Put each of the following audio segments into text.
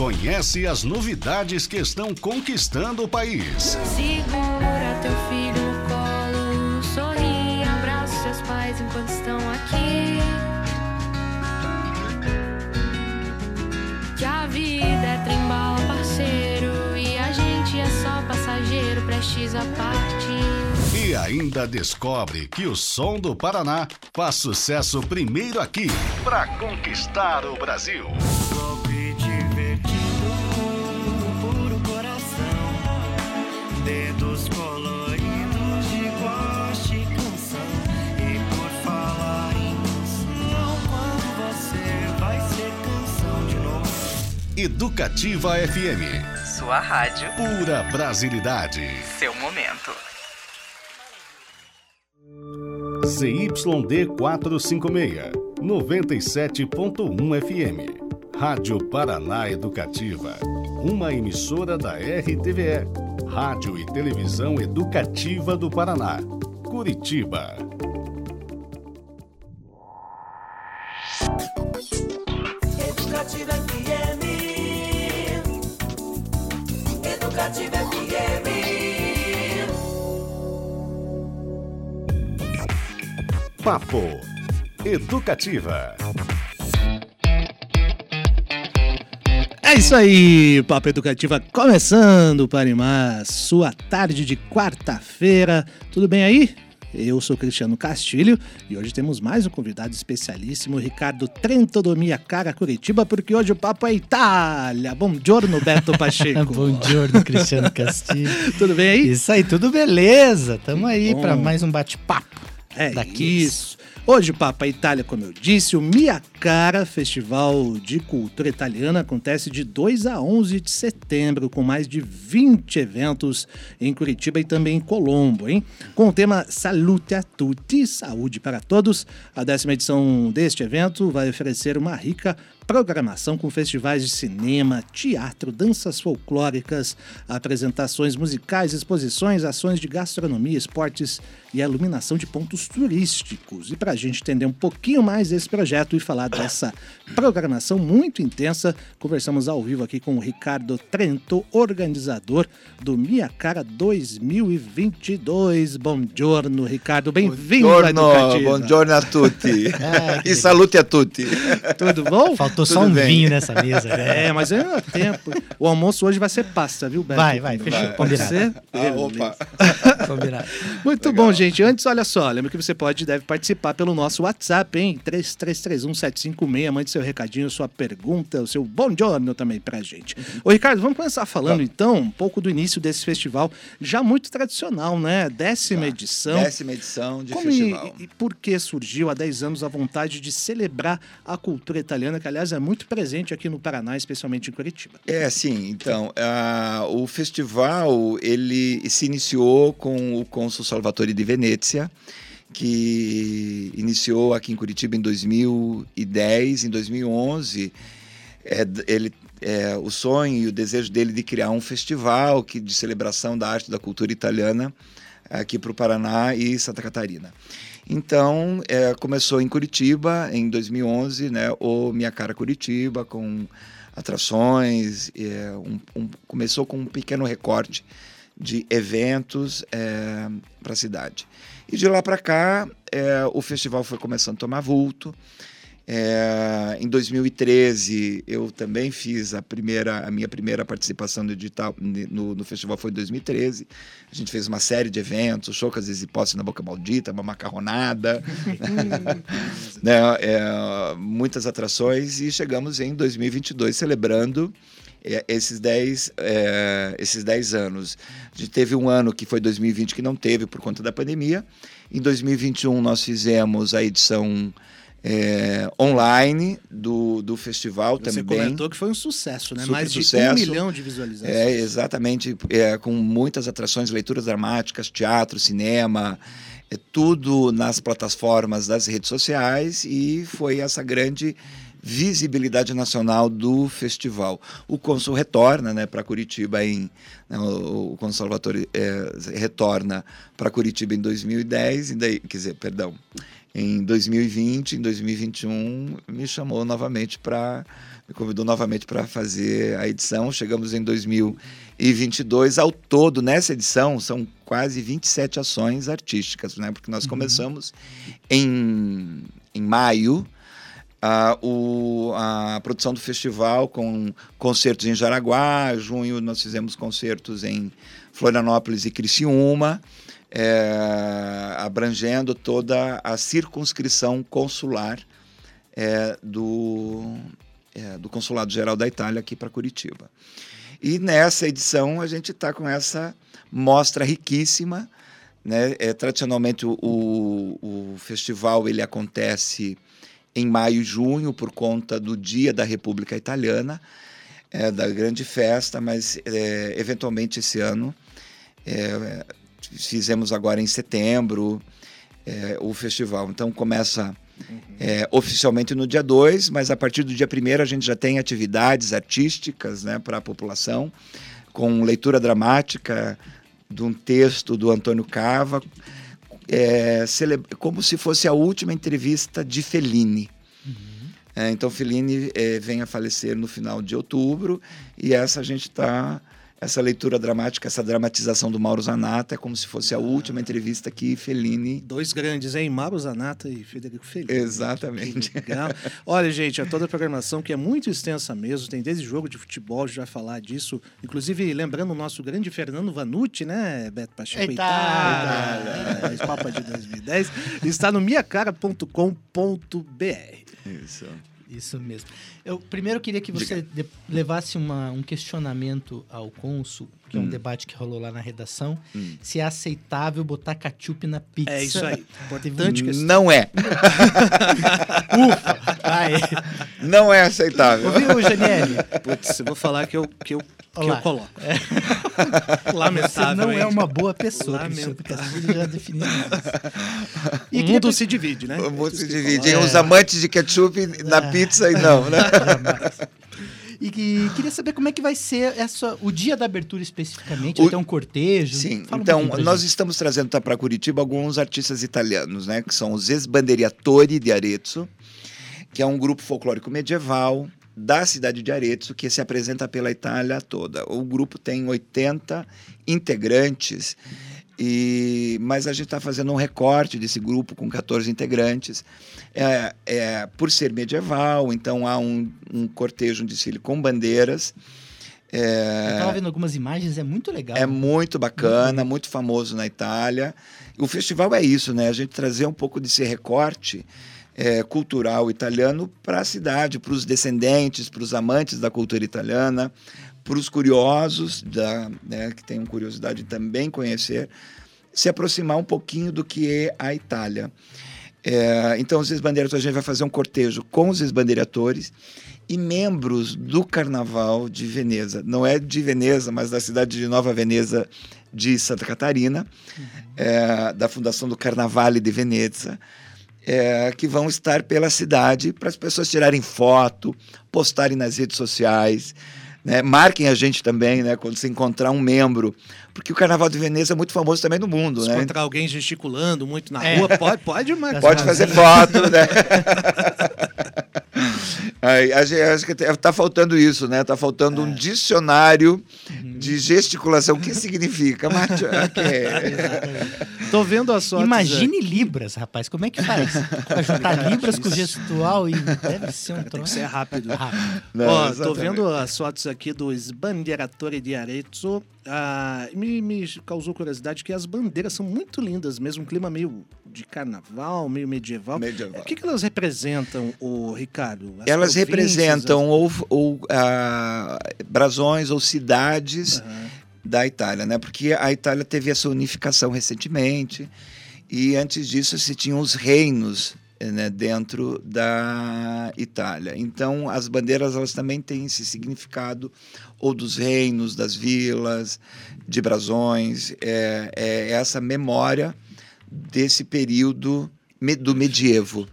Conhece as novidades que estão conquistando o país. Segura teu filho no colo, sorri, abraça seus pais enquanto estão aqui. Que a vida é trembala, parceiro, e a gente é só passageiro, prestes a partir. E ainda descobre que o som do Paraná faz sucesso primeiro aqui, para conquistar o Brasil. Educativa FM, Sua rádio, pura brasilidade. seu momento. ZYD 456, 97.1 FM. Rádio Paraná Educativa. Uma emissora da RTVE. Rádio e Televisão Educativa do Paraná. Curitiba. Educativa. É isso aí, Papo Educativa começando para animar sua tarde de quarta-feira. Tudo bem aí? Eu sou Cristiano Castilho e hoje temos mais um convidado especialíssimo, Ricardo Trento do Minha Cara Curitiba, porque hoje o papo é Itália. Bom giorno, Beto Pacheco. Bom giorno, Cristiano Castilho. Tudo bem aí? Isso aí, tudo beleza. Tamo aí para mais um bate-papo. É daqueles. isso. Hoje é Itália, como eu disse, o Mia Cara Festival de Cultura Italiana acontece de 2 a 11 de setembro, com mais de 20 eventos em Curitiba e também em Colombo, hein? Com o tema Salute a Tutti, Saúde para Todos, a décima edição deste evento vai oferecer uma rica programação com festivais de cinema, teatro, danças folclóricas, apresentações musicais, exposições, ações de gastronomia, esportes e iluminação de pontos turísticos. E para a gente entender um pouquinho mais desse projeto e falar dessa programação muito intensa, conversamos ao vivo aqui com o Ricardo Trento, organizador do Minha Cara 2022. Bom giorno, Ricardo. Bem-vindo à Educativa. buongiorno a tutti. Ah, que e salute a tutti. Tudo bom? Faltou só Tudo um bem. vinho nessa mesa. né? É, mas dá tempo. O almoço hoje vai ser pasta, viu, Beto? Vai, vai, fechou. Vai. Pode ser? Ah, opa. Combinado. Muito bom, gente. Antes, olha só, lembra que você pode e deve participar pelo nosso WhatsApp, hein? 3331-756. Mande seu recadinho, sua pergunta, o seu bom giorno também pra gente. Ô, Ricardo, vamos começar falando então um pouco do início desse festival, já muito tradicional, né? Décima edição. Décima edição de Como e, festival. e por que surgiu há 10 anos a vontade de celebrar a cultura italiana, que aliás é muito presente aqui no Paraná, especialmente em Curitiba? É, sim. Então, ah, o festival ele se iniciou com o cônsul Salvatore di Venezia, que iniciou aqui em Curitiba em 2010, em 2011. É, ele, é, o sonho e o desejo dele de criar um festival que, de celebração da arte e da cultura italiana aqui para o Paraná e Santa Catarina. Então, é, começou em Curitiba, em 2011, né, o Minha Cara Curitiba, com atrações, é, um- um- começou com um pequeno recorte de eventos para a cidade. E de lá para cá, é, o festival foi começando a tomar vulto. É, em 2013, eu também fiz a primeira, a minha primeira participação no digital no, no festival foi em 2013. A gente fez uma série de eventos, chocas e hipóteses na boca maldita, uma macarronada, né, é, muitas atrações e chegamos em 2022 celebrando é, esses 10 é, esses 10 anos. A gente teve um ano que foi 2020 que não teve por conta da pandemia. Em 2021 nós fizemos a edição é, online do, do festival Você também. comentou que foi um sucesso, né? Super Mais de sucesso. um milhão de visualizações. É, exatamente, é, com muitas atrações, leituras dramáticas, teatro, cinema, é, tudo nas plataformas das redes sociais e foi essa grande visibilidade nacional do festival. O Consul retorna né, para Curitiba em. Né, o, o Consul Salvatore é, retorna para Curitiba em 2010, e daí, quer dizer, perdão. em 2020, em 2021 me chamou novamente para me convidou novamente para fazer a edição. Chegamos em 2022 ao todo nessa edição são quase 27 ações artísticas, né? Porque nós começamos em, em maio a, o, a produção do festival com concertos em Jaraguá, junho nós fizemos concertos em Florianópolis e Criciúma, é, abrangendo toda a circunscrição consular é, do, é, do Consulado Geral da Itália aqui para Curitiba. E nessa edição a gente está com essa mostra riquíssima. Né? É, tradicionalmente o, o, o festival ele acontece em maio e junho por conta do Dia da República Italiana, é, da grande festa, mas é, eventualmente esse ano é, fizemos agora em setembro é, o festival. Então começa é, oficialmente no dia 2, mas a partir do dia 1 a gente já tem atividades artísticas né, para a população, com leitura dramática de um texto do Antônio Cava, é, como se fosse a última entrevista de Fellini. É, então, Fellini é, vem a falecer no final de outubro e essa a gente está essa leitura dramática, essa dramatização do Mauro Zanata é como se fosse a última entrevista que Fellini. Dois grandes, hein? Mauro Zanata e Federico Felipe. Exatamente. Legal. Olha, gente, é toda a programação que é muito extensa mesmo. Tem desde jogo de futebol, a gente vai falar disso. Inclusive, lembrando o nosso grande Fernando Vanucci, né, Beto Pacheco? Itália, Papa de 2010. Está no miacara.com.br. Isso. Isso mesmo. Eu primeiro queria que você de- levasse uma- um questionamento ao cônsul, que é um debate que rolou lá na redação, se é aceitável botar ketchup na pizza. É isso aí. Importante questão. Não é. Ah, é. Não é aceitável. Ouviu, Janiele? Putz, eu vou falar que eu, que eu, que Olá. eu coloco. Você Lamentável. não é uma boa pessoa, Cristiano Lamentável. Já definiu isso. O mundo se divide, né? O mundo se divide. fala. Os amantes de ketchup na pizza e não, né? E que- queria saber como é que vai ser essa, o dia da abertura especificamente, O- ter um cortejo? Sim, Fala um então pra nós gente. estamos trazendo para Curitiba alguns artistas italianos, né? Que são os Esbanderiatori di Arezzo, que é um grupo folclórico medieval da cidade de Arezzo que se apresenta pela Itália toda. O grupo tem 80 integrantes, e, mas a gente está fazendo um recorte desse grupo com 14 integrantes. É, é, por ser medieval, então há um, um cortejo, um desfile com bandeiras. É, Eu tava vendo algumas imagens, é muito legal. é muito bacana, muito famoso na Itália. O festival é isso, né? A gente trazer um pouco desse recorte é, cultural italiano para a cidade, para os descendentes, para os amantes da cultura italiana, para os curiosos, da, né, que tenham curiosidade de também conhecer, se aproximar um pouquinho do que é a Itália. É, então, os esbandeiros, a gente vai fazer um cortejo com os esbandeiratores e membros do Carnaval de Veneza. Não é de Veneza, mas da cidade de Nova Veneza de Santa Catarina, é, da Fundação do Carnavale de Veneza, é, que vão estar pela cidade para as pessoas tirarem foto, postarem nas redes sociais. Né? Marquem a gente também, né? Quando você encontrar um membro. Porque o Carnaval de Veneza é muito famoso também no mundo, Se né? encontrar alguém gesticulando muito na É. rua, pode, pode, mas Pode fazer foto, né? Aí, a gente, acho que tá faltando isso, né? Tá faltando um dicionário de gesticulação. O que significa? Mate- ok. tô vendo as fotos. Imagine Libras, rapaz. Como é que faz? Pra juntar Libras com gestual e deve ser um troço. ser rápido. rápido. Não, Ó, tô exatamente. vendo as fotos aqui do Sbandieratore di Arezzo. Ah, me, me causou curiosidade que as bandeiras são muito lindas mesmo, um clima meio de carnaval, meio medieval. Medieval. O que, que elas representam, o Ricardo? As Elas províncias, representam ou, ou ah, brasões ou cidades Aham. da Itália, né? Porque a Itália teve essa unificação recentemente e antes disso se tinham os reinos né, dentro da Itália. Então as bandeiras elas também têm esse significado ou dos reinos, das vilas, de brasões, é, é essa memória desse período do medievo.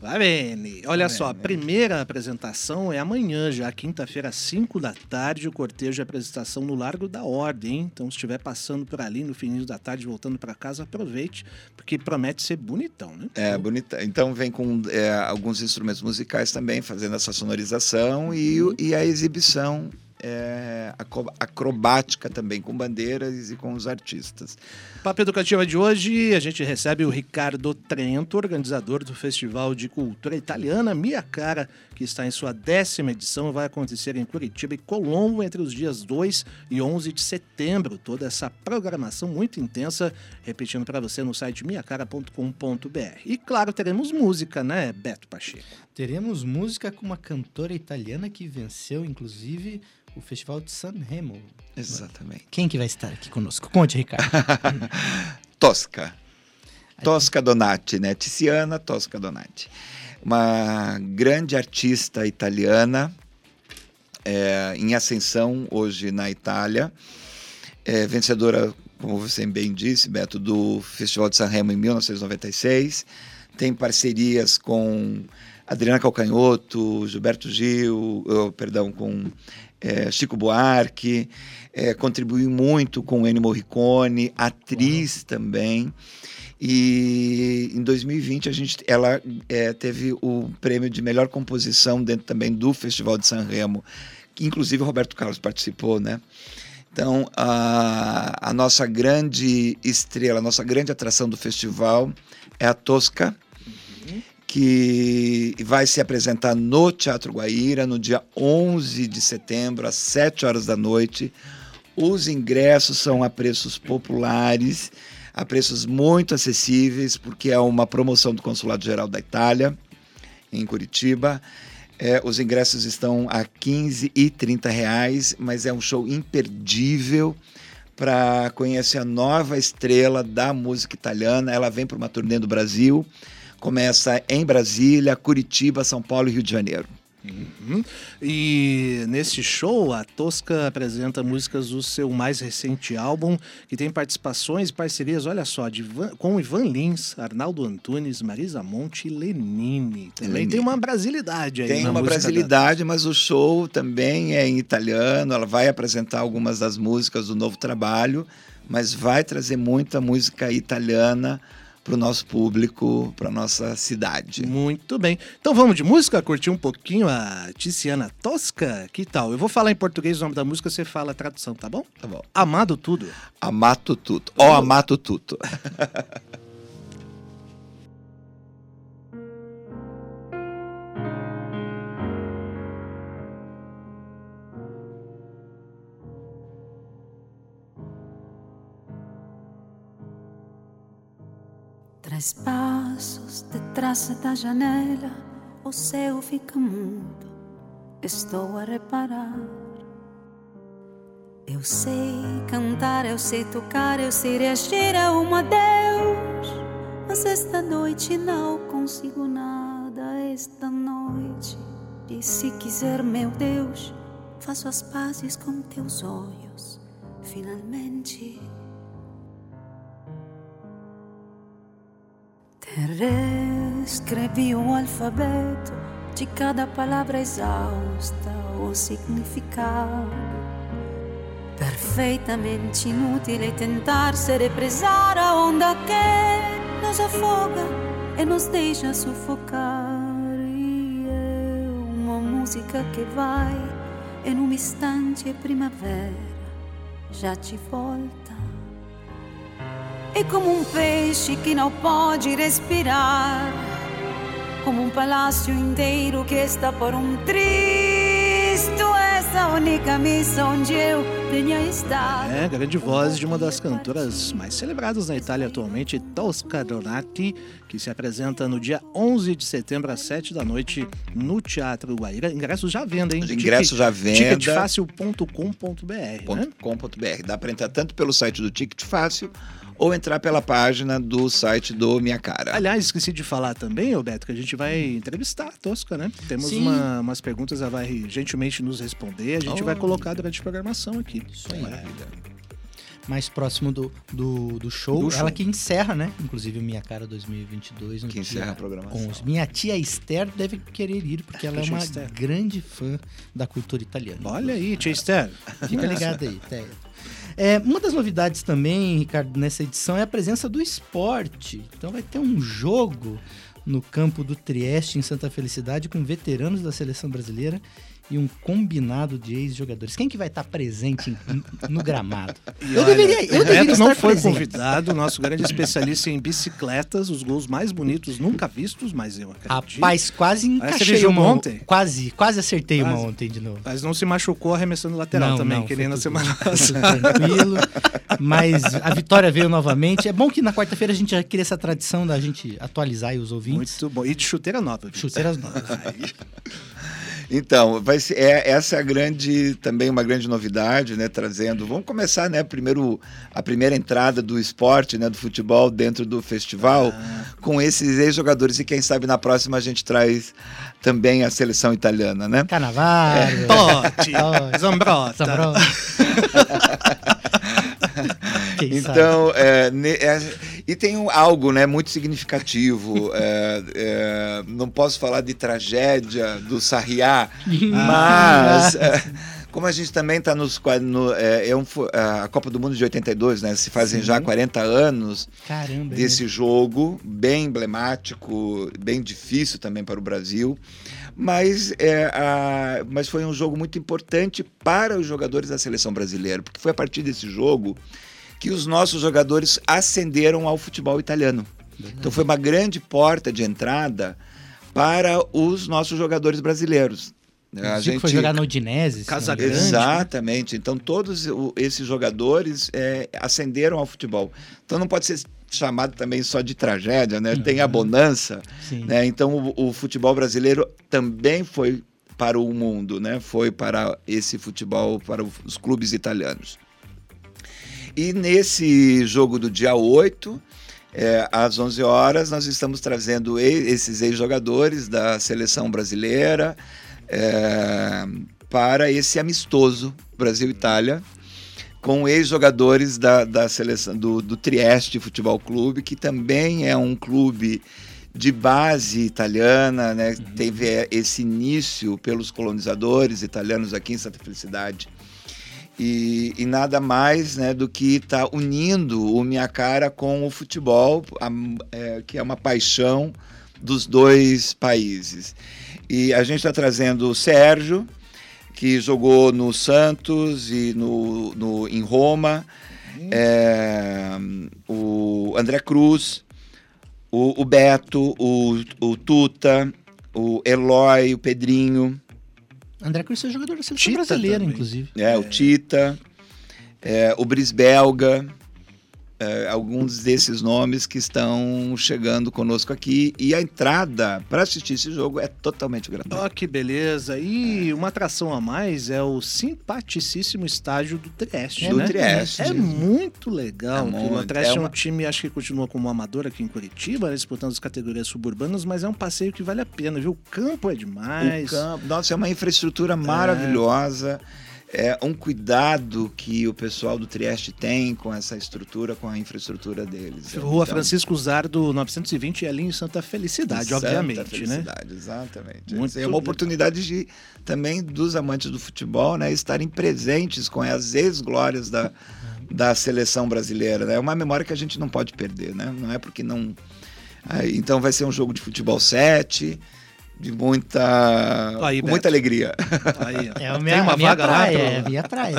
Vai bem. Olha só, a primeira apresentação é amanhã, já quinta-feira, às 5 da tarde, o cortejo de apresentação no Largo da Ordem. hein? Então, se estiver passando por ali no fininho da tarde, voltando para casa, aproveite, porque promete ser bonitão, né? É, bonita. Então vem com é, alguns instrumentos musicais também, fazendo essa sonorização e, o- e a exibição é, acrobática também, com bandeiras e com os artistas. Papo Educativa de hoje, a gente recebe o Ricardo Trento, organizador do Festival de Cultura Italiana Mia Cara, que está em sua décima edição e vai acontecer em Curitiba e Colombo entre os dias 2 e 11 de setembro. Toda essa programação muito intensa, repetindo para você no site miacara.com.br. E claro, teremos música, né, Beto Pacheco? Teremos música com uma cantora italiana que venceu, inclusive, o Festival de Sanremo. Exatamente. Quem que vai estar aqui conosco? Conte, Ricardo. Tosca. Tosca Donati, né? Tiziana Tosca Donati. Uma grande artista italiana é, em ascensão hoje na Itália. É, vencedora, como você bem disse, Beto, do Festival de Sanremo em 1996. Tem parcerias com Adriana Calcanhoto, Gilberto Gil, oh, perdão, com é, Chico Buarque, é, contribuiu muito com Ennio Morricone, atriz também. E em 2020 a gente, ela é, teve o prêmio de melhor composição dentro também do Festival de Sanremo, que inclusive o Roberto Carlos participou, né? Então, a, a nossa grande estrela, a nossa grande atração do festival é a Tosca, que vai se apresentar no Teatro Guaíra no dia 11 de setembro, às 7 horas da noite. Os ingressos são a preços populares, a preços muito acessíveis, porque é uma promoção do Consulado Geral da Itália, em Curitiba. É, os ingressos estão a 15 e 30 reais, mas é um show imperdível para conhecer a nova estrela da música italiana. Ela vem para uma turnê do Brasil, começa em Brasília, Curitiba, São Paulo e Rio de Janeiro. Uhum. E nesse show, a Tosca apresenta músicas do seu mais recente álbum, que tem participações e parcerias, olha só, com Ivan Lins, Arnaldo Antunes, Marisa Monte e Lenine. Também Lenine. tem uma brasilidade aí Tem uma brasilidade, mas o show também é em italiano. Ela vai apresentar algumas das músicas do novo trabalho, mas vai trazer muita música italiana para o nosso público, para nossa cidade. da- Muito bem. Então vamos de música, curtir um pouquinho a Tiziana Tosca? Que tal? Eu vou falar em português o nome da música, você fala a tradução, tá bom? Tá bom. Amado Tudo. Amato tudo. Ó, amato tudo. detrás da janela, o céu fica mudo. Estou a reparar. Eu sei cantar, eu sei tocar, eu sei reagir a um adeus. Mas esta noite não consigo nada. Esta noite, e se quiser, meu Deus, faço as pazes com teus olhos. Finalmente. Te reescrevi o alfabeto de cada palavra exausta, o significado. Perfeitamente inútil tentar se represar a onda que nos afoga e nos deixa sufocar. E é uma música que vai em um instante primavera, já te volta. É como um peixe que não pode respirar, como um palácio inteiro que está por um tristo. Essa única missão onde eu tenha estado. É, grande voz de uma das cantoras mais celebradas na Itália atualmente, Tosca Donati, que se apresenta no dia 11 de setembro às 7 da noite no Teatro Guaíra. Ingressos já à venda, hein? Os ingressos já à venda. Ticketfácil.com.br, né? .com.br. Dá para entrar tanto pelo site do Ticket Fácil ou entrar pela página do site do Minha Cara. Aliás, esqueci de falar também, Beto, que a gente vai entrevistar a Tosca, né? Temos uma- umas perguntas, ela vai gentilmente nos responder, a gente Oh. vai colocar durante a programação aqui. Isso aí. mais próximo do, do, do show. Do Ela show. que encerra, né? Inclusive Minha Cara 2022. no Que dia encerra a programação. 11. Minha tia Esther deve querer ir, porque ela é uma Esther. grande fã da cultura italiana. Olha aí, Tia Esther. Fica ligado aí, Teia. É, uma das novidades também, Ricardo, nessa edição é a presença do esporte. Então vai ter um jogo no campo do Trieste, em Santa Felicidade, com veteranos da seleção brasileira e um combinado de ex-jogadores. Quem que vai estar presente no gramado? E eu olha, deveria, eu o deveria não foi presente. convidado, nosso grande especialista em bicicletas, os gols mais bonitos nunca vistos, mas eu acredito. Rapaz, quase encaixei uma ontem. Quase, quase acertei uma Quase. ontem de novo. Mas não se machucou arremessando lateral Não, também, não, que nem na semana passada. tranquilo. Mas a vitória veio novamente. É bom que na quarta-feira a gente já cria essa tradição da gente atualizar os ouvintes. Muito bom. E de chuteira nova. viu? Chuteiras novas. Então, vai ser, é, essa é a grande, também uma grande novidade, né? Trazendo. Vamos começar, né? Primeiro, a primeira entrada do esporte, né? Do futebol dentro do festival, com esses ex-jogadores. E quem sabe na próxima a gente traz também a seleção italiana, né? Carnaval. Totti, Totti. Zambrota. Zambrota. Quem sabe? Então, é, ne- é, e tem um- algo né, muito significativo. é, é, não posso falar de tragédia do Sarriá, mas é, como a gente também está nos. No, é, é um a Copa do Mundo de 82, né? Se fazem já 40 anos Caramba. desse jogo, bem emblemático, bem difícil também para o Brasil. Mas, é, a- mas foi um jogo muito importante para os jogadores da seleção brasileira, porque foi a partir desse jogo que os nossos jogadores ascenderam ao futebol italiano. Então foi uma grande porta de entrada para os nossos jogadores brasileiros. A Zico foi jogar na Udinese. se não me Casa engano. Grande. Exatamente. Então, todos esses jogadores é, ascenderam ao futebol. Então, não pode ser chamado também só de tragédia, né? Tem a bonança. Né? Então, o, o futebol brasileiro também foi para o mundo, né? Foi para esse futebol, para os clubes italianos. E nesse jogo do dia 8, é, às 11 horas, nós estamos trazendo esses ex-jogadores da seleção brasileira é, para esse amistoso Brasil-Itália, com ex-jogadores da, da seleção do, do Trieste Futebol Clube, que também é um clube de base italiana, né? Teve é, esse início pelos colonizadores italianos aqui em Santa Felicidade. E, e nada mais né, do que estar unindo o Minha Cara com o futebol, a- é, que é uma paixão dos dois países. E a gente está trazendo o Sérgio, que jogou no Santos e no, no, em Roma, é, o André Cruz, o, o Beto, o, o Tuta, o Eloy, o Pedrinho, André Cruz é jogador da seleção Tita brasileira, também. inclusive. é, o Tita, é, o Bris Belga, é, alguns desses nomes que estão chegando conosco aqui. E a entrada para assistir esse jogo é totalmente gratuita. Ó, que beleza. E uma atração a mais é o simpaticíssimo estádio do Trieste, Do né? Trieste. É muito legal. É muito. o Trieste é, É um uma- time, acho que continua como amador aqui em Curitiba, né, disputando as categorias suburbanas, mas é um passeio que vale a pena, viu? O campo é demais. O campo, nossa, é uma infraestrutura maravilhosa. É um cuidado que o pessoal do Trieste tem com essa estrutura, com a infraestrutura deles. Rua Então, Francisco Zardo 920 ali em Santa Felicidade, Santa obviamente, né? Felicidade, Exatamente. Muito é uma oportunidade de também dos amantes do futebol, né, estarem presentes com as ex-glórias da, da seleção brasileira. né? É uma memória que a gente não pode perder, né? Não é porque não. Aí, então vai ser um jogo de futebol 7, de muita, Aí, com Beto. muita alegria. Aí, ó. É a Tem minha, uma a minha vaga lá praia, pro- é a minha praia.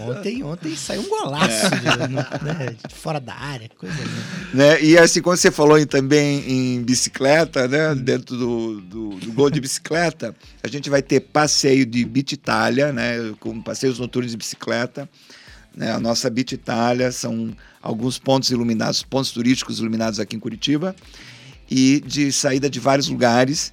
ontem, ontem saiu um golaço de, no- né, de fora da área, coisa linda. né? E assim, quando você falou em- também em bicicleta, né? Dentro do, do, do gol de bicicleta, a gente vai ter passeio de Beach Itália, né? Com passeios noturnos de bicicleta. Né? A nossa Beach Itália são alguns pontos iluminados, pontos turísticos iluminados aqui em Curitiba. E de saída de vários lugares.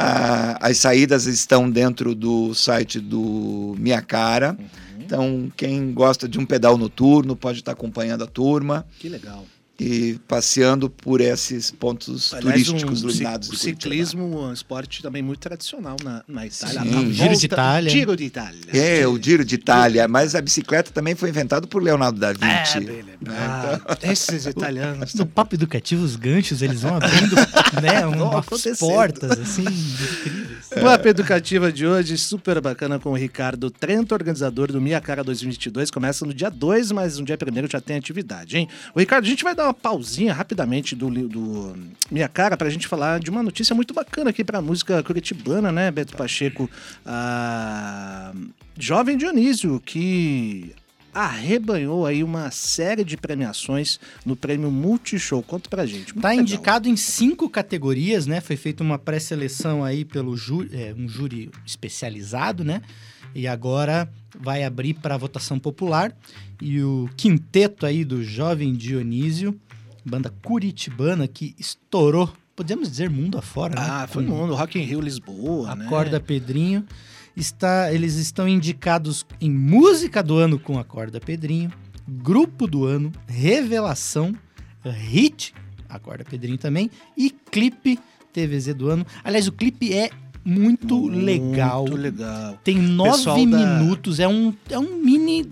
Ah, as saídas estão dentro do site do Minha Cara. Então, quem gosta de um pedal noturno pode estar acompanhando a turma. Que legal. E passeando por esses pontos Aliás, turísticos um, iluminados. o ciclismo é um esporte também muito tradicional na, na Itália. Sim. Na Giro de Itália. Giro de Itália. É, o Giro de Itália, mas a bicicleta também foi inventada por Leonardo da É, Vinci. bem lembrado. Esses italianos. No papo educativo, os ganchos, eles vão abrindo né, Vão umas portas, assim, incríveis. O Papo Educativa de hoje, super bacana com o Ricardo Trento, organizador do Minha Cara 2022. Começa no dia 2, mas no dia 1 já tem atividade, hein? O Ricardo, a gente vai dar uma pausinha rapidamente do, do Minha Cara pra gente falar de uma notícia muito bacana aqui pra música curitibana, né, Beto Pacheco? A Jovem Dionísio, que arrebanhou aí uma série de premiações no prêmio Multishow. Conta pra gente. Muito Tá legal. indicado em cinco categorias, né? Foi feita uma pré-seleção aí pelo júri, é, um júri especializado, né? E agora vai abrir para votação popular. E o quinteto aí do Jovem Dionísio, banda curitibana que estourou, podemos dizer, mundo afora, né? Ah, foi no mundo. Rock in Rio Lisboa, né? Acorda Pedrinho. Está, eles estão indicados em música do ano com Acorda Pedrinho, grupo do ano, revelação, hit, Acorda Pedrinho também, e clipe TVZ do ano. Aliás, o clipe é muito, legal. Muito legal. Tem nove Pessoal da- minutos, é um, é um mini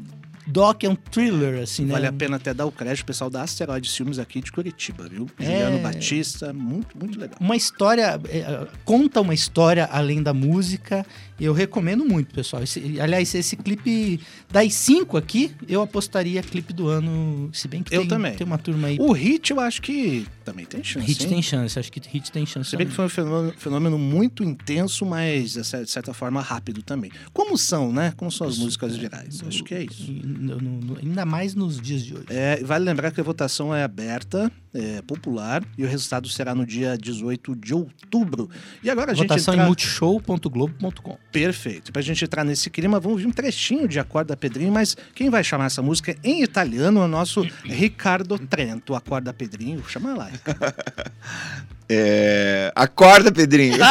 doc, é um thriller, assim, né? Vale a pena até dar o crédito ao pessoal da Asteroides Filmes aqui de Curitiba, viu? É. Juliano Batista, muito, muito legal. uma história, é, conta uma história além da música. Eu recomendo muito, pessoal. Esse- aliás, esse clipe das cinco aqui, eu apostaria clipe do ano, se bem que Eu tem, também. tem uma turma aí. O Hit eu acho que também tem chance. Hit hein? tem chance, acho que Hit tem chance. Se bem que foi um fenômeno, fenômeno muito intenso, mas de cer- de certa forma rápido também. Como são, né? Como são as músicas virais? Acho que é isso. No- no- ainda mais nos dias de hoje. É, vale lembrar que a votação é aberta, é popular, e o resultado será no dia 18 de outubro. E agora a gente Votação entra... em multishow.globo.com. Perfeito. Pra gente entrar nesse clima, vamos ouvir um trechinho de Acorda Pedrinho, mas quem vai chamar essa música em italiano é o nosso Ricardo Trento. Acorda Pedrinho, chama lá. Ricardo. É, Acorda, Pedrinho!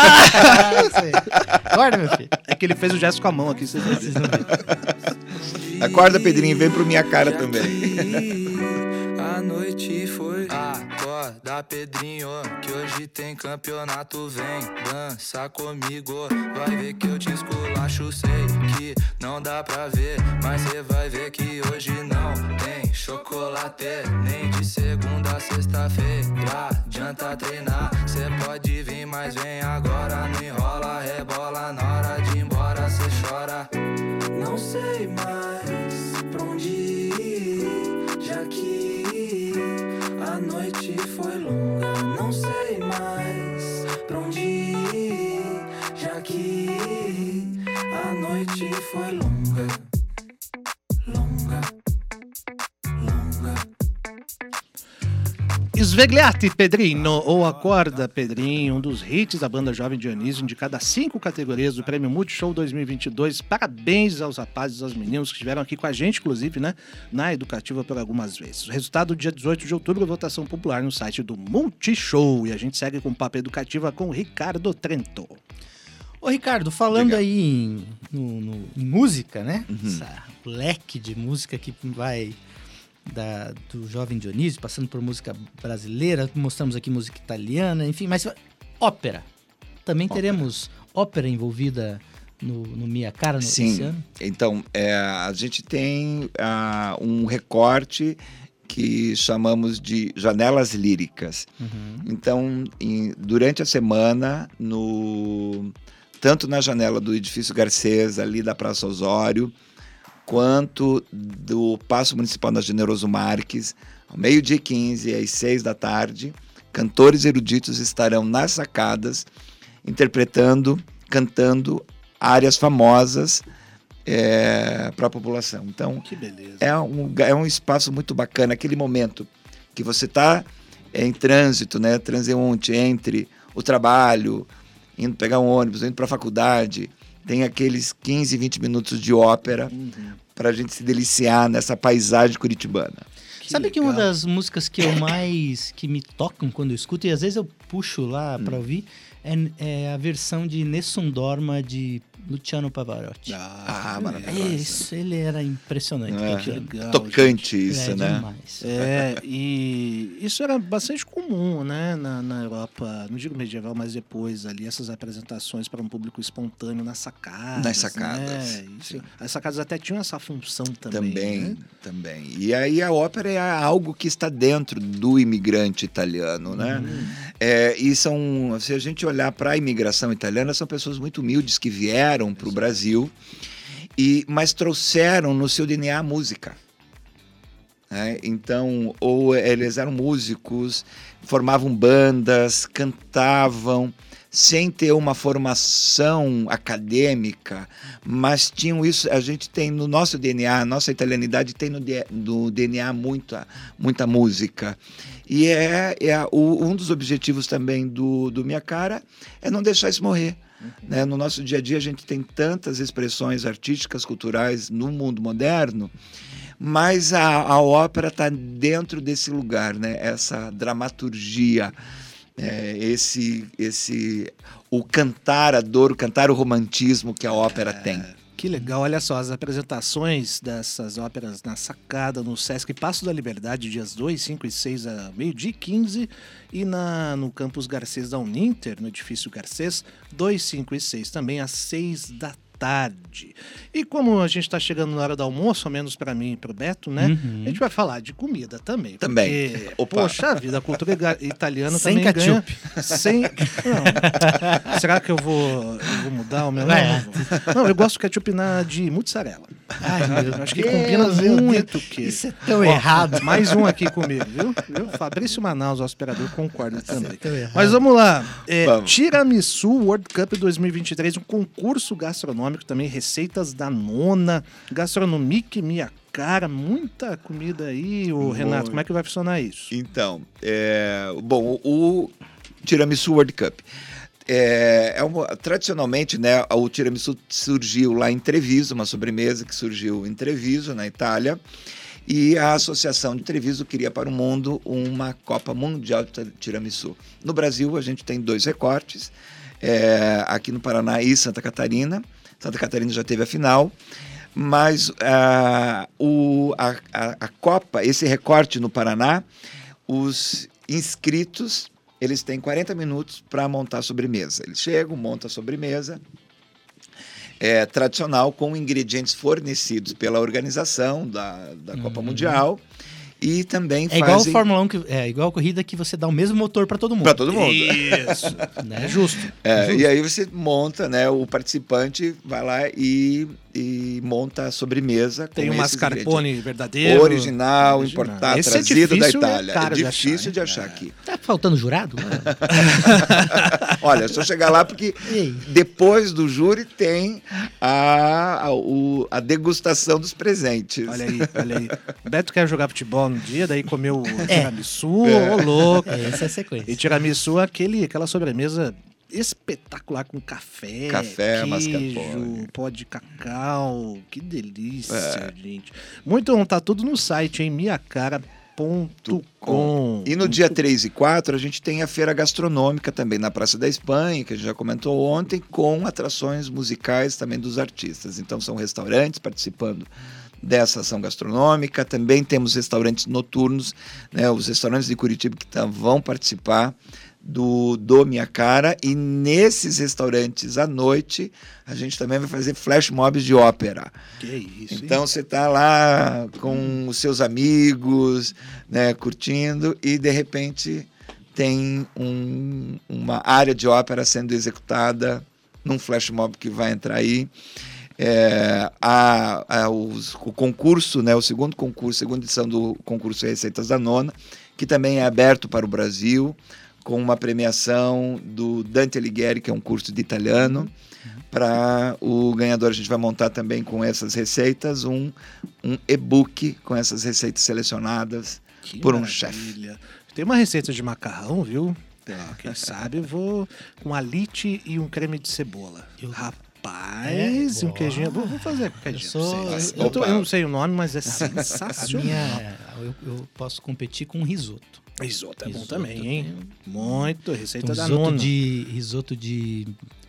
Acorda, meu filho. É que ele fez o gesto com a mão aqui, vocês não. Acorda, Pedrinho, vem pro minha cara também. A noite foi Acorda, Pedrinho, que hoje tem campeonato. Vem dança comigo, vai ver que eu te esculacho. Sei que não dá pra ver, mas cê vai ver que hoje não tem chocolate. Nem de segunda a sexta-feira, adianta treinar. Cê pode vir, mas vem agora. Svegliati Pedrinho, ou Acorda Pedrinho, um dos hits da banda Jovem Dionísio, indicada a cinco categorias do Prêmio Multishow 2022. Parabéns aos rapazes e aos meninos que estiveram aqui com a gente, inclusive, né, na Educativa por algumas vezes. O resultado, dia 18 de outubro, votação popular no site do Multishow. E a gente segue com o Papo Educativa com o Ricardo Trento. Ô, Ricardo, falando Legal. aí em, no- no- em música, né? Uhum. Essa leque de música que vai da, do Jovem Dionísio, passando por música brasileira, mostramos aqui música italiana, enfim, mas ópera. Também teremos ópera envolvida no, no Mia Cara no, esse Sim. ano? Então, é, a gente tem ah, um recorte que chamamos de janelas líricas. Uhum. Então, em- durante a semana, no, tanto na janela do Edifício Garcês, ali da Praça Osório, quanto do Paço Municipal da Generoso Marques, ao meio-dia e 15 às 6 da tarde, cantores eruditos estarão nas sacadas interpretando, cantando áreas famosas para a população. Então, Que beleza. é um, é um espaço muito bacana, aquele momento que você está em trânsito, né, transeunte entre o trabalho, indo pegar um ônibus, indo para a faculdade, tem aqueles 15, 20 minutos de ópera Uhum. para a gente se deliciar nessa paisagem curitibana. Sabe que uma legal. das músicas que eu mais que me tocam quando eu escuto, e às vezes eu puxo lá pra ouvir é, é a versão de Nessun Dorma de Luciano Pavarotti. Ah, É maravilhoso. isso, ele era impressionante. É. legal, Tocante Ele isso, é né? demais. É, e isso era bastante comum, né, na, na Europa, não digo medieval, mas depois ali, essas apresentações para um público espontâneo nas sacadas. Nas sacadas, Né? Isso. As sacadas até tinham essa função também. Também, né? também. E aí a ópera é algo que está dentro do imigrante italiano, né? Uhum. É, e são, se a gente olhar para a imigração italiana, são pessoas muito humildes que vieram para o Brasil, e mas trouxeram no seu DNA a música. né? Então, ou eles eram músicos, formavam bandas, cantavam, sem ter uma formação acadêmica, mas tinham isso. A gente tem no nosso DNA, a nossa italianidade tem no, no DNA muita, muita música. E é, é o- um dos objetivos também do, do Minha Cara é não deixar isso morrer. né? No nosso dia a dia, a gente tem tantas expressões artísticas, culturais no mundo moderno, mas a, a ópera está dentro desse lugar, né? essa dramaturgia, é, esse, esse, o cantar a dor, o cantar o romantismo que a ópera tem. Que legal, olha só, as apresentações dessas óperas na sacada, no Sesc Passo da Liberdade, dias 2, 5 e 6 a meio-dia e 15, e na, no campus Garcês da Uninter, no edifício Garcês, 2, 5 e 6, também às 6 da tarde. E como a gente está chegando na hora do almoço, ao menos para mim e para o Beto, né? Uhum. A gente vai falar de comida também. Também. Porque, Opa. poxa vida, a cultura italiana Sem também ganha... ketchup. Sem Não. Será que eu vou, eu vou mudar o meu? Não, Vai. não, eu gosto de ketchup na, de mozzarella. Ai, meu acho que combina meu muito queijo. Isso é tão Ó, errado. Mais um aqui comigo, viu? viu? Fabrício Manaus, o aspirador, concorda também. tão errado. Mas vamos lá. É, Vamos. Tiramisu World Cup 2023, um concurso gastronômico também, receitas da nona, gastronomique minha cara, muita comida aí. O Renato, como é que vai funcionar isso? Então, é, bom, o Tiramisu World Cup. É, é uma- tradicionalmente, né, o tiramisu surgiu lá em Treviso, uma sobremesa que surgiu em Treviso, na Itália, e a Associação de Treviso queria para o mundo uma Copa Mundial de Tiramisu. No Brasil, a gente tem dois recortes, é, aqui no Paraná e Santa Catarina. Santa Catarina já teve a final, mas ah, o, a, a, a Copa, esse recorte no Paraná, os inscritos eles têm 40 minutos para montar a sobremesa. Eles chegam, montam a sobremesa é, tradicional com ingredientes fornecidos pela organização da, da Copa Mundial e também. É igual a fazem Fórmula 1, que, é igual a corrida que você dá o mesmo motor pra todo mundo. para todo mundo. Isso. né? É justo. É, e aí você monta, né? O participante vai lá e, e monta a sobremesa. Tem com o mascarpone verdadeiro. original, Original. importado, Esse é trazido da difícil, é Itália. caro é de achar, difícil de achar É. aqui. Tá faltando jurado? Olha, é só chegar lá porque depois do júri tem a, a, o- a degustação dos presentes. Olha aí, olha aí. O Beto quer jogar futebol no dia, daí comeu o É. tiramisu, ô louco. É, essa é a sequência. E tiramisu é aquele, aquela sobremesa espetacular com café, Café, queijo, mascarpone. pó de cacau. Que delícia, É. gente. Muito bom, tá tudo no site, hein? miacara.com. E no dia 3 e 4 a gente tem a feira gastronômica também na Praça da Espanha, que a gente já comentou ontem, com atrações musicais também dos artistas. Então são restaurantes participando dessa ação gastronômica. Também temos restaurantes noturnos, né, os restaurantes de Curitiba que tam- vão participar do Do Minha Cara. E nesses restaurantes à noite a gente também vai fazer flash mobs de ópera. Que isso, hein? Então você tá lá com os seus amigos, né, curtindo e de repente tem um- uma área de ópera sendo executada num flash mob que vai entrar aí. É, a- a- os- o concurso, né, o segundo concurso, segunda edição do concurso Receitas da Nona, que também é aberto para o Brasil, com uma premiação do Dante Alighieri, que é um curso de italiano. Para o ganhador, a gente vai montar também com essas receitas um, um e-book com essas receitas selecionadas Que por um maravilha. chefe. Tem uma receita de macarrão, viu? Quem sabe eu vou com alite e um creme de cebola. Rapaz, É, um queijinho. Vou, vou fazer qualquer Eu dia. sou- eu- eu, tô- eu não sei o nome, mas é A sensacional. minha, eu, eu posso competir com risoto. Risoto é bom Risoto também, hein? Muito. Receita da risoto nona. de risoto de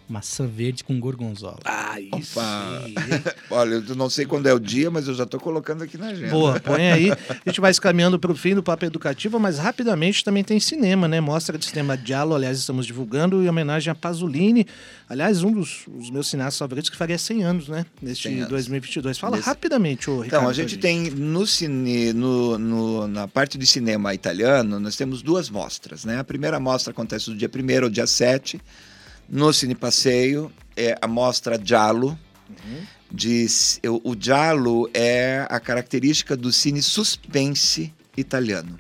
maçã verde com gorgonzola. Ah, isso. Olha, eu não sei quando é o dia, mas eu já estou colocando aqui na agenda. Boa, põe aí. A gente vai se caminhando para o fim do Papo Educativo, mas rapidamente também tem cinema, né? Mostra de cinema Diallo, aliás, estamos divulgando, em homenagem a Pasolini. Aliás, um dos, meus cineastas favoritos que faria 100 anos, né? Neste 100 anos. 2022. Fala Nesse- rapidamente, ô Ricardo. Então, a gente tem no cine, no, no- na parte de cinema italiano, nós temos duas mostras, né? A primeira mostra acontece do dia 1 ao dia 7, no Cine Passeio, é a mostra Giallo. De, s- o, o Giallo é a característica do cine suspense italiano.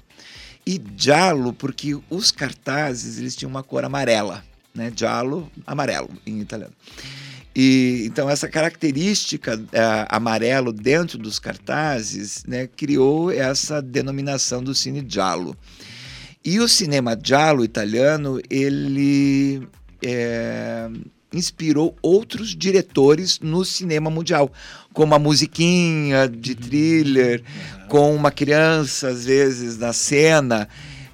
E Giallo, porque os cartazes eles tinham uma cor amarela, né? Giallo, amarelo em italiano. E então essa característica eh, amarelo dentro dos cartazes, né, criou essa denominação do cine giallo. E o cinema giallo italiano, ele eh, inspirou outros diretores no cinema mundial, como a musiquinha de thriller, com uma criança às vezes na cena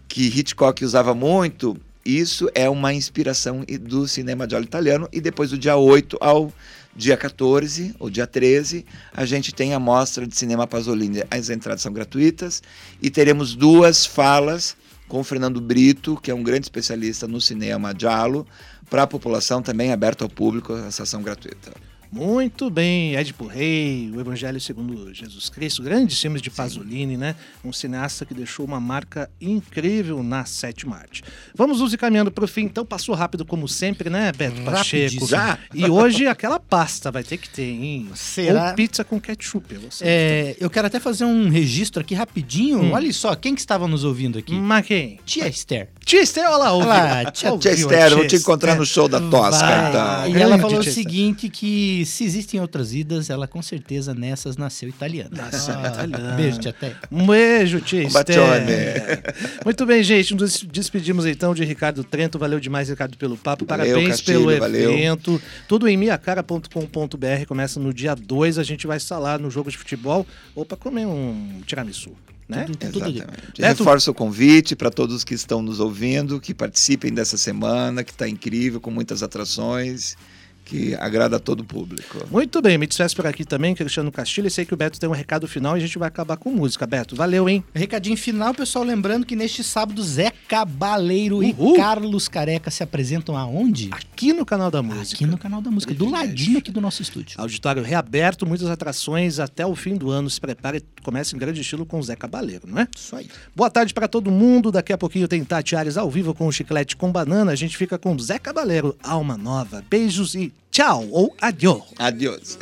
que Hitchcock usava muito, isso é uma inspiração do cinema giallo italiano. E depois do dia 8 ao dia 14, ou dia 13, a gente tem a mostra de cinema Pasolini. As entradas são gratuitas e teremos duas falas com o Fernando Brito, que é um grande especialista no cinema giallo, para a população também aberto ao público, a sessão gratuita. Muito bem, Édipo Rei, o Evangelho segundo Jesus Cristo, grandes filmes de Pasolini, né? Um cineasta que deixou uma marca incrível na sétima arte. Vamos nos encaminhando para o fim, então passou rápido como sempre, né, Beto Pacheco? Rapidíssimo. Já? E hoje aquela pasta vai ter que ter, hein? Será? Ou pizza com ketchup. Você É, eu quero até fazer um registro aqui rapidinho. Hum. Olha só, quem que estava nos ouvindo aqui? Mas quem? Tia Esther. Tia Esther, olha lá, ouviu. Olha lá, tia- Tia Esther, eu vou te encontrar no show da Tosca, Vai. então. E ela falou o seguinte, que se existem outras idas, ela com certeza nessas nasceu italiana. Nasceu Ah, italiana. Beijo, tia Té. Um beijo, tia Um. Muito bem, gente. Nos despedimos então de Ricardo Trento. Valeu demais, Ricardo, pelo papo. Valeu, Parabéns Castilho, pelo valeu. evento. Tudo em miacara.com.br. Começa no dia 2. A gente vai estar lá no jogo de futebol ou para comer um tiramisu. Né? Exatamente. Beto- Reforço o convite para todos que estão nos ouvindo, que participem dessa semana, que está incrível, com muitas atrações, que agrada a todo o público. Muito bem, me despeço por aqui também, Cristiano Castilho. E sei que o Beto tem um recado final e a gente vai acabar com música. Beto, valeu, hein? Recadinho final, pessoal, lembrando que neste sábado Zé Cabaleiro Uhul. e Carlos Careca se apresentam aonde? Aqui no canal da música. Aqui no canal da música, do ladinho aqui do nosso estúdio. Auditório reaberto, muitas atrações até o fim do ano. Se prepare, comece em grande estilo com o Zé Cabaleiro, não é? Isso aí. Boa tarde para todo mundo. Daqui a pouquinho tem Tati Ares ao vivo com o Chiclete com Banana. A gente fica com Zé Cabaleiro, Alma Nova. Beijos e tchau ou adiós. Adeus.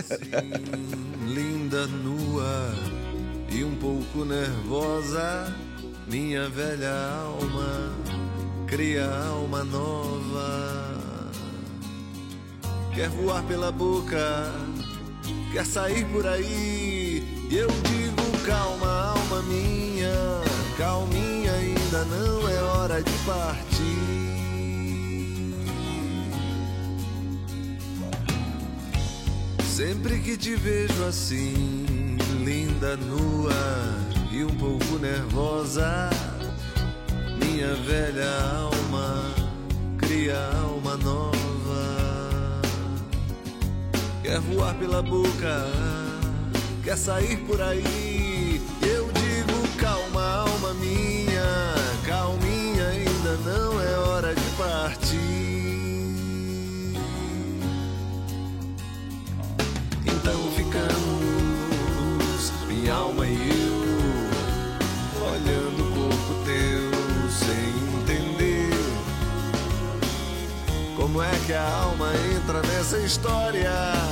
linda nua e um pouco nervosa, minha velha alma cria alma nova. Quer voar pela boca, quer sair por aí. E eu digo calma, alma minha, calminha, ainda não é hora de partir. Sempre que te vejo assim, linda, nua e um pouco nervosa, minha velha alma cria alma nova. Quer voar pela boca, quer sair por aí. que a alma entra nessa história.